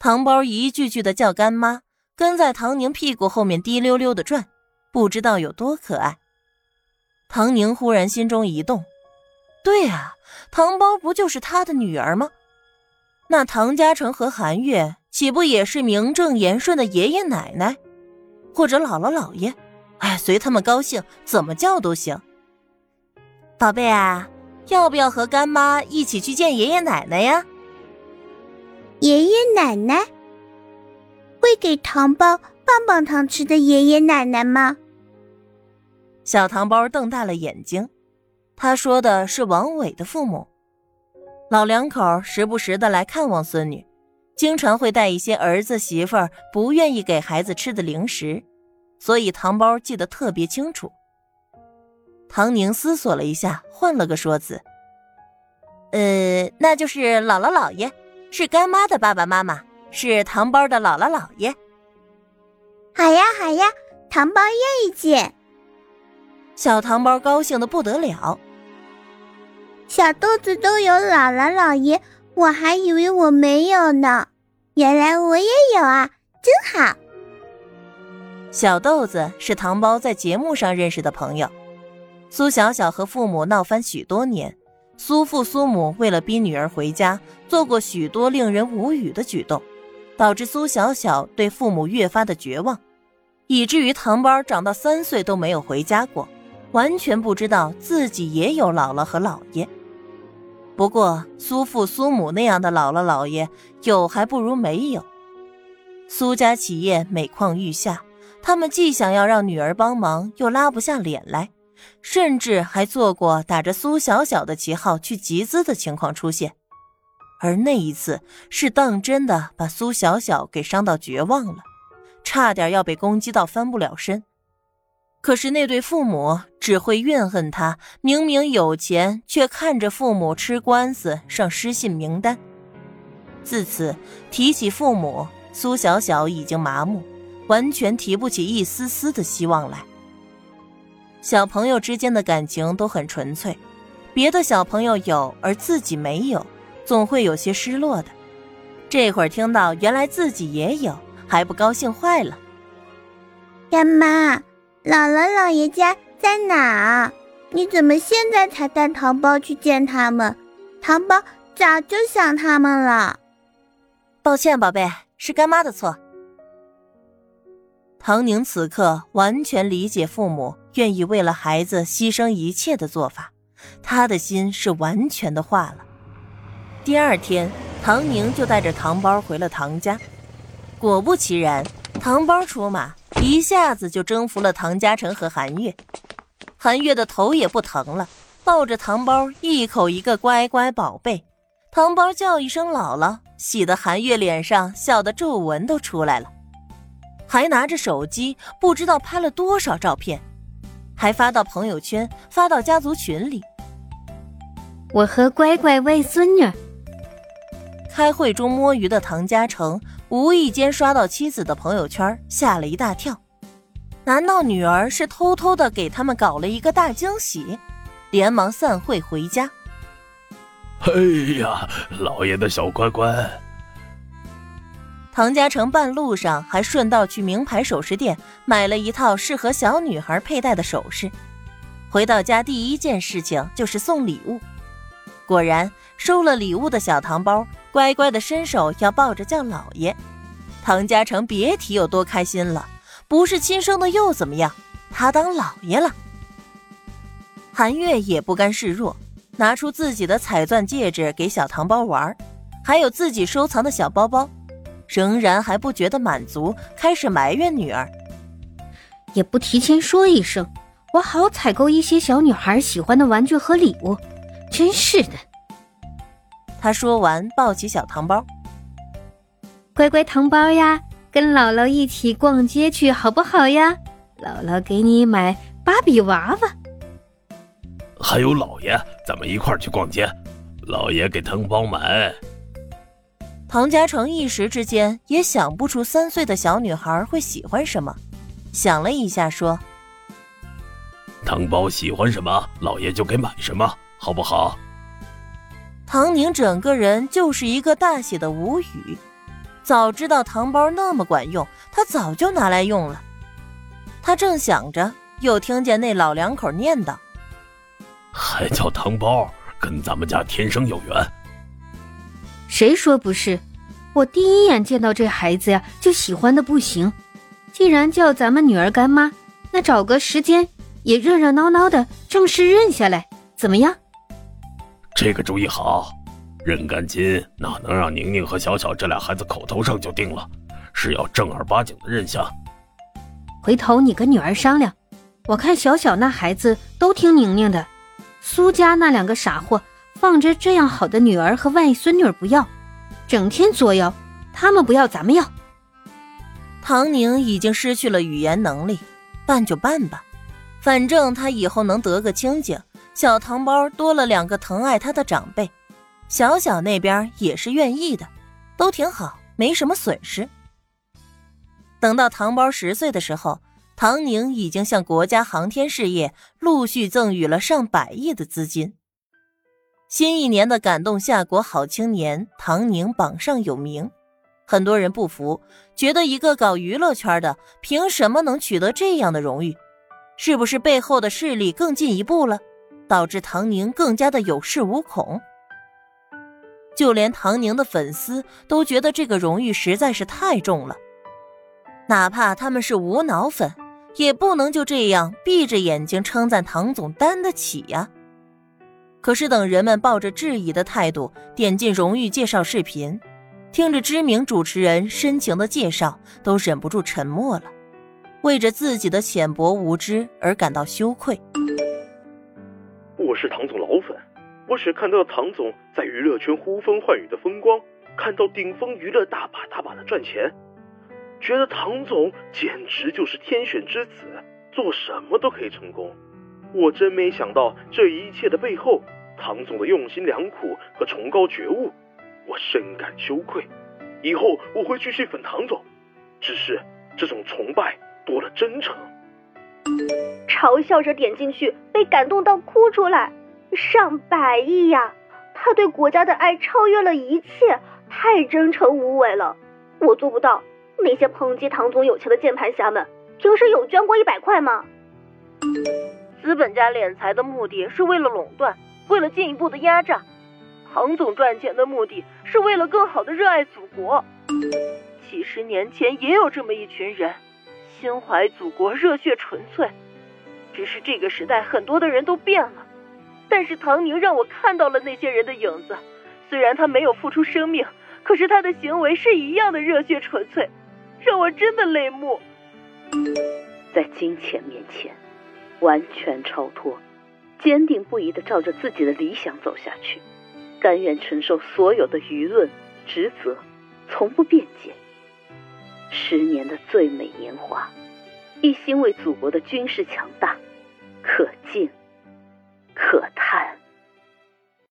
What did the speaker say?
糖包一句句的叫干妈，跟在唐宁屁股后面滴溜溜的转，不知道有多可爱。唐宁忽然心中一动，对啊，糖包不就是他的女儿吗？那唐家成和韩月岂不也是名正言顺的爷爷奶奶，或者姥姥姥爷？哎，随他们高兴，怎么叫都行。宝贝啊，要不要和干妈一起去见爷爷奶奶呀？爷爷奶奶会给糖包棒棒糖吃的爷爷奶奶吗？小糖包瞪大了眼睛，他说的是王伟的父母。老两口时不时的来看望孙女，经常会带一些儿子媳妇儿不愿意给孩子吃的零食，所以糖包记得特别清楚。唐宁思索了一下，换了个说辞：“呃，那就是姥姥姥爷，是干妈的爸爸妈妈，是糖包的姥姥姥爷。”好呀好呀，糖包愿意见。小糖包高兴的不得了。小豆子都有姥姥姥爷，我还以为我没有呢，原来我也有啊，真好。小豆子是糖包在节目上认识的朋友，苏小小和父母闹翻许多年，苏父苏母为了逼女儿回家，做过许多令人无语的举动，导致苏小小对父母越发的绝望，以至于糖包长到三岁都没有回家过，完全不知道自己也有姥姥和姥爷。不过，苏父苏母那样的姥姥姥爷有还不如没有。苏家企业每况愈下，他们既想要让女儿帮忙，又拉不下脸来，甚至还做过打着苏小小的旗号去集资的情况出现。而那一次是当真的把苏小小给伤到绝望了，差点要被攻击到翻不了身。可是那对父母只会怨恨他，明明有钱，却看着父母吃官司上失信名单。自此提起父母，苏小小已经麻木，完全提不起一丝丝的希望来。小朋友之间的感情都很纯粹，别的小朋友有而自己没有，总会有些失落的。这会儿听到原来自己也有，还不高兴坏了。干妈。姥姥姥爷家在哪？你怎么现在才带糖包去见他们？糖包早就想他们了。抱歉，宝贝，是干妈的错。唐宁此刻完全理解父母愿意为了孩子牺牲一切的做法，他的心是完全的化了。第二天，唐宁就带着糖包回了唐家。果不其然，糖包出马。一下子就征服了唐家成和韩月，韩月的头也不疼了，抱着糖包一口一个乖乖宝贝，糖包叫一声姥姥，喜得韩月脸上笑的皱纹都出来了，还拿着手机不知道拍了多少照片，还发到朋友圈，发到家族群里。我和乖乖外孙女。开会中摸鱼的唐嘉成。无意间刷到妻子的朋友圈，吓了一大跳。难道女儿是偷偷的给他们搞了一个大惊喜？连忙散会回家。哎呀，老爷的小乖乖！唐家成半路上还顺道去名牌首饰店买了一套适合小女孩佩戴的首饰。回到家第一件事情就是送礼物。果然，收了礼物的小糖包乖乖的伸手要抱着叫姥爷。唐家成别提有多开心了，不是亲生的又怎么样？他当姥爷了。韩月也不甘示弱，拿出自己的彩钻戒指给小糖包玩，还有自己收藏的小包包，仍然还不觉得满足，开始埋怨女儿，也不提前说一声，我好采购一些小女孩喜欢的玩具和礼物。真是的！他说完，抱起小糖包，乖乖糖包呀，跟姥姥一起逛街去好不好呀？姥姥给你买芭比娃娃。还有姥爷，咱们一块儿去逛街，姥爷给糖包买。唐家成一时之间也想不出三岁的小女孩会喜欢什么，想了一下说：“糖包喜欢什么，老爷就给买什么。”好不好？唐宁整个人就是一个大写的无语。早知道糖包那么管用，他早就拿来用了。他正想着，又听见那老两口念叨：“还叫糖包，跟咱们家天生有缘。”谁说不是？我第一眼见到这孩子呀，就喜欢的不行。既然叫咱们女儿干妈，那找个时间也热热闹闹的正式认下来，怎么样？这个主意好，认干亲哪能让宁宁和小小这俩孩子口头上就定了，是要正儿八经的认下。回头你跟女儿商量，我看小小那孩子都听宁宁的，苏家那两个傻货放着这样好的女儿和外孙女不要，整天作妖，他们不要咱们要。唐宁已经失去了语言能力，办就办吧，反正他以后能得个清净。小糖包多了两个疼爱他的长辈，小小那边也是愿意的，都挺好，没什么损失。等到糖包十岁的时候，唐宁已经向国家航天事业陆续赠予了上百亿的资金。新一年的感动夏国好青年，唐宁榜上有名。很多人不服，觉得一个搞娱乐圈的，凭什么能取得这样的荣誉？是不是背后的势力更进一步了？导致唐宁更加的有恃无恐，就连唐宁的粉丝都觉得这个荣誉实在是太重了。哪怕他们是无脑粉，也不能就这样闭着眼睛称赞唐总担得起呀。可是等人们抱着质疑的态度点进荣誉介绍视频，听着知名主持人深情的介绍，都忍不住沉默了，为着自己的浅薄无知而感到羞愧。我是唐总老粉，我只看到唐总在娱乐圈呼风唤雨的风光，看到顶峰娱乐大把大把的赚钱，觉得唐总简直就是天选之子，做什么都可以成功。我真没想到这一切的背后，唐总的用心良苦和崇高觉悟，我深感羞愧。以后我会继续粉唐总，只是这种崇拜多了真诚。嘲笑着点进去，被感动到哭出来。上百亿呀！他对国家的爱超越了一切，太真诚无伪了。我做不到。那些抨击唐总有钱的键盘侠们，平时有捐过一百块吗？资本家敛财的目的是为了垄断，为了进一步的压榨。唐总赚钱的目的是为了更好的热爱祖国。几十年前也有这么一群人。心怀祖国，热血纯粹。只是这个时代，很多的人都变了。但是唐宁让我看到了那些人的影子。虽然他没有付出生命，可是他的行为是一样的热血纯粹，让我真的泪目。在金钱面前，完全超脱，坚定不移的照着自己的理想走下去，甘愿承受所有的舆论、职责，从不辩解。十年的最美年华，一心为祖国的军事强大，可敬可叹。